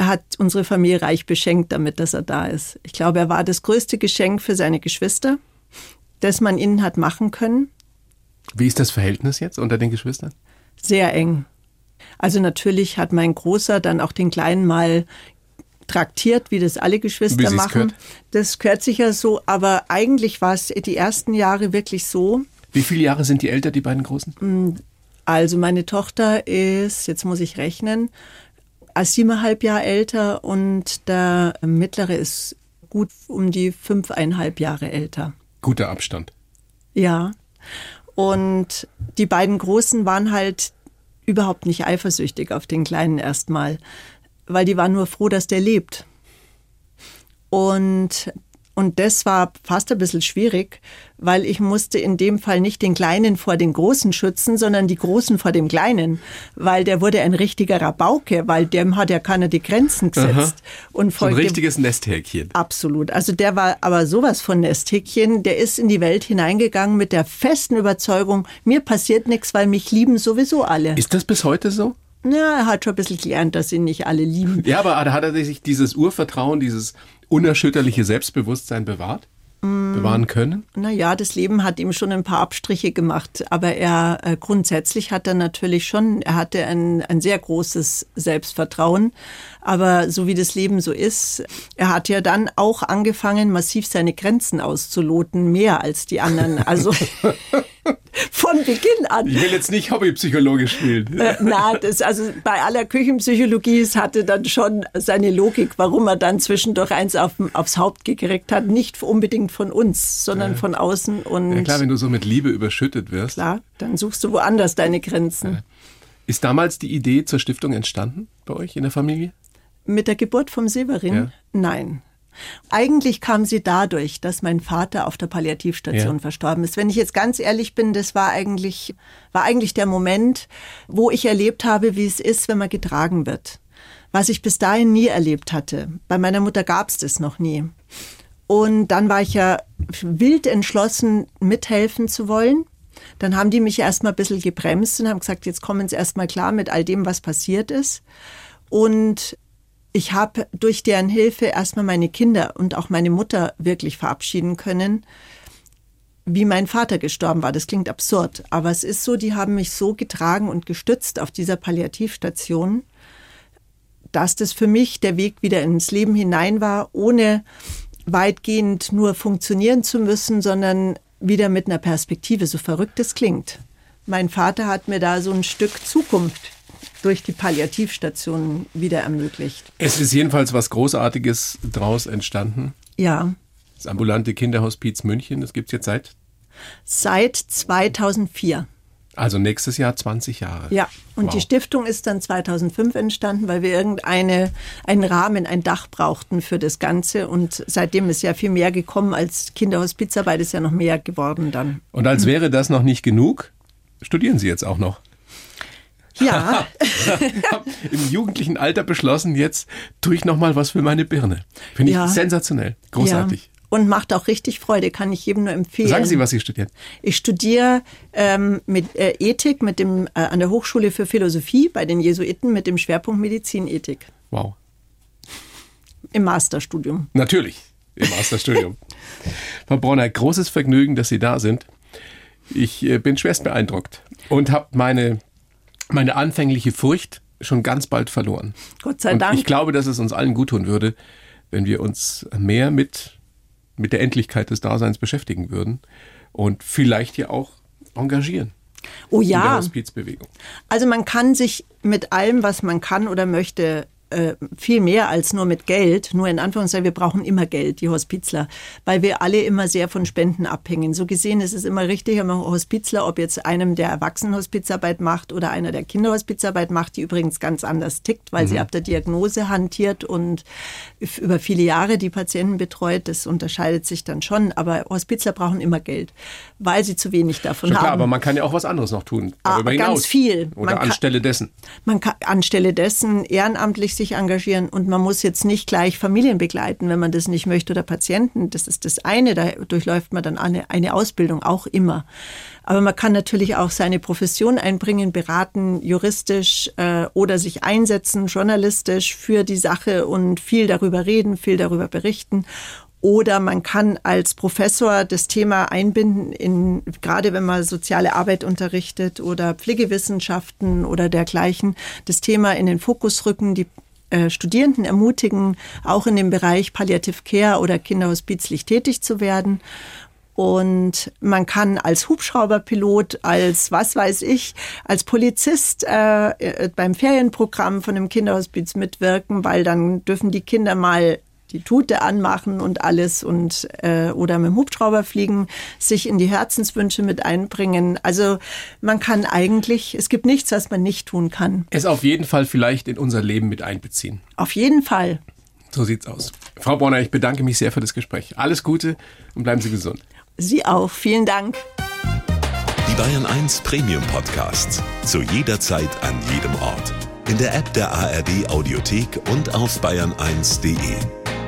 er hat unsere Familie reich beschenkt damit, dass er da ist. Ich glaube, er war das größte Geschenk für seine Geschwister, das man ihnen hat machen können. Wie ist das Verhältnis jetzt unter den Geschwistern? Sehr eng. Also natürlich hat mein Großer dann auch den Kleinen mal traktiert, wie das alle Geschwister machen. Gehört? Das gehört sicher so, aber eigentlich war es die ersten Jahre wirklich so. Wie viele Jahre sind die älter, die beiden Großen? Also meine Tochter ist, jetzt muss ich rechnen, siebeneinhalb Jahre älter und der mittlere ist gut um die fünfeinhalb Jahre älter. Guter Abstand. Ja. Und die beiden Großen waren halt überhaupt nicht eifersüchtig auf den Kleinen erstmal, weil die waren nur froh, dass der lebt. Und und das war fast ein bisschen schwierig, weil ich musste in dem Fall nicht den Kleinen vor den Großen schützen, sondern die Großen vor dem Kleinen, weil der wurde ein richtiger Rabauke, weil dem hat ja keiner die Grenzen gesetzt. Aha. Und so ein richtiges Nesthäkchen. Absolut. Also der war aber sowas von Nesthäkchen, der ist in die Welt hineingegangen mit der festen Überzeugung, mir passiert nichts, weil mich lieben sowieso alle. Ist das bis heute so? Ja, er hat schon ein bisschen gelernt, dass ihn nicht alle lieben. Ja, aber hat er sich dieses Urvertrauen, dieses unerschütterliche Selbstbewusstsein bewahrt? Mm. bewahren können? Naja, das Leben hat ihm schon ein paar Abstriche gemacht, aber er äh, grundsätzlich hat er natürlich schon, er hatte ein, ein sehr großes Selbstvertrauen. Aber so wie das Leben so ist, er hat ja dann auch angefangen, massiv seine Grenzen auszuloten, mehr als die anderen. Also von Beginn an. Ich will jetzt nicht Hobbypsychologe spielen. Äh, na, das, also bei aller Küchenpsychologie, es hatte dann schon seine Logik, warum er dann zwischendurch eins auf, aufs Haupt gekriegt hat. Nicht unbedingt von uns, sondern ja. von außen. Und ja klar, wenn du so mit Liebe überschüttet wirst. Klar, dann suchst du woanders deine Grenzen. Ja. Ist damals die Idee zur Stiftung entstanden bei euch in der Familie? Mit der Geburt vom Severin? Ja. Nein. Eigentlich kam sie dadurch, dass mein Vater auf der Palliativstation ja. verstorben ist. Wenn ich jetzt ganz ehrlich bin, das war eigentlich, war eigentlich der Moment, wo ich erlebt habe, wie es ist, wenn man getragen wird. Was ich bis dahin nie erlebt hatte. Bei meiner Mutter gab es das noch nie. Und dann war ich ja wild entschlossen, mithelfen zu wollen. Dann haben die mich erstmal ein bisschen gebremst und haben gesagt, jetzt kommen Sie erstmal klar mit all dem, was passiert ist. Und ich habe durch deren Hilfe erstmal meine Kinder und auch meine Mutter wirklich verabschieden können, wie mein Vater gestorben war. Das klingt absurd, aber es ist so, die haben mich so getragen und gestützt auf dieser Palliativstation, dass das für mich der Weg wieder ins Leben hinein war, ohne weitgehend nur funktionieren zu müssen, sondern wieder mit einer Perspektive, so verrückt es klingt. Mein Vater hat mir da so ein Stück Zukunft durch die Palliativstationen wieder ermöglicht. Es ist jedenfalls was Großartiges daraus entstanden. Ja. Das ambulante Kinderhospiz München, das gibt es jetzt seit? Seit 2004. Also nächstes Jahr 20 Jahre. Ja, und wow. die Stiftung ist dann 2005 entstanden, weil wir irgendeine einen Rahmen, ein Dach brauchten für das Ganze. Und seitdem ist ja viel mehr gekommen als Kinderhospizarbeit, ist ja noch mehr geworden dann. Und als wäre das noch nicht genug, studieren Sie jetzt auch noch. Ja. Im jugendlichen Alter beschlossen, jetzt tue ich nochmal was für meine Birne. Finde ich ja. sensationell. Großartig. Ja. Und macht auch richtig Freude, kann ich jedem nur empfehlen. Sagen Sie, was Sie studieren. Ich studiere ähm, mit äh, Ethik mit dem, äh, an der Hochschule für Philosophie bei den Jesuiten mit dem Schwerpunkt Medizinethik. Wow. Im Masterstudium. Natürlich. im Masterstudium. Frau Bronner, großes Vergnügen, dass Sie da sind. Ich äh, bin schwerst beeindruckt und habe meine, meine anfängliche Furcht schon ganz bald verloren. Gott sei und Dank. Ich glaube, dass es uns allen gut tun würde, wenn wir uns mehr mit, mit der Endlichkeit des Daseins beschäftigen würden und vielleicht hier auch engagieren. Oh In der ja. Also man kann sich mit allem, was man kann oder möchte, äh, viel mehr als nur mit Geld, nur in Anführungszeichen, wir brauchen immer Geld, die Hospizler, weil wir alle immer sehr von Spenden abhängen. So gesehen ist es immer richtig, wenn man Hospizler, ob jetzt einem der Erwachsenenhospizarbeit macht oder einer der Kinderhospizarbeit macht, die übrigens ganz anders tickt, weil sie ab der Diagnose hantiert und über viele Jahre die Patienten betreut, das unterscheidet sich dann schon, aber Hospizler brauchen immer Geld, weil sie zu wenig davon Schon haben. klar, aber man kann ja auch was anderes noch tun. Ah, ganz hinaus. viel. Oder Man kann- anstelle dessen. Man kann anstelle dessen ehrenamtlich sich engagieren und man muss jetzt nicht gleich Familien begleiten, wenn man das nicht möchte oder Patienten. Das ist das eine, da durchläuft man dann eine, eine Ausbildung auch immer. Aber man kann natürlich auch seine Profession einbringen, beraten, juristisch äh, oder sich einsetzen, journalistisch für die Sache und viel darüber reden, viel darüber berichten. Oder man kann als Professor das Thema einbinden, in, gerade wenn man soziale Arbeit unterrichtet oder Pflegewissenschaften oder dergleichen, das Thema in den Fokus rücken, die äh, Studierenden ermutigen, auch in dem Bereich Palliative Care oder Kinderhospizlich tätig zu werden. Und man kann als Hubschrauberpilot, als was weiß ich, als Polizist äh, äh, beim Ferienprogramm von einem Kinderhospiz mitwirken, weil dann dürfen die Kinder mal die Tute anmachen und alles und äh, oder mit dem Hubschrauber fliegen, sich in die Herzenswünsche mit einbringen. Also man kann eigentlich, es gibt nichts, was man nicht tun kann. Es auf jeden Fall vielleicht in unser Leben mit einbeziehen. Auf jeden Fall. So sieht's aus. Frau Bronner, ich bedanke mich sehr für das Gespräch. Alles Gute und bleiben Sie gesund. Sie auch. Vielen Dank. Die Bayern 1 Premium Podcasts. Zu jeder Zeit, an jedem Ort. In der App der ARD Audiothek und auf bayern1.de.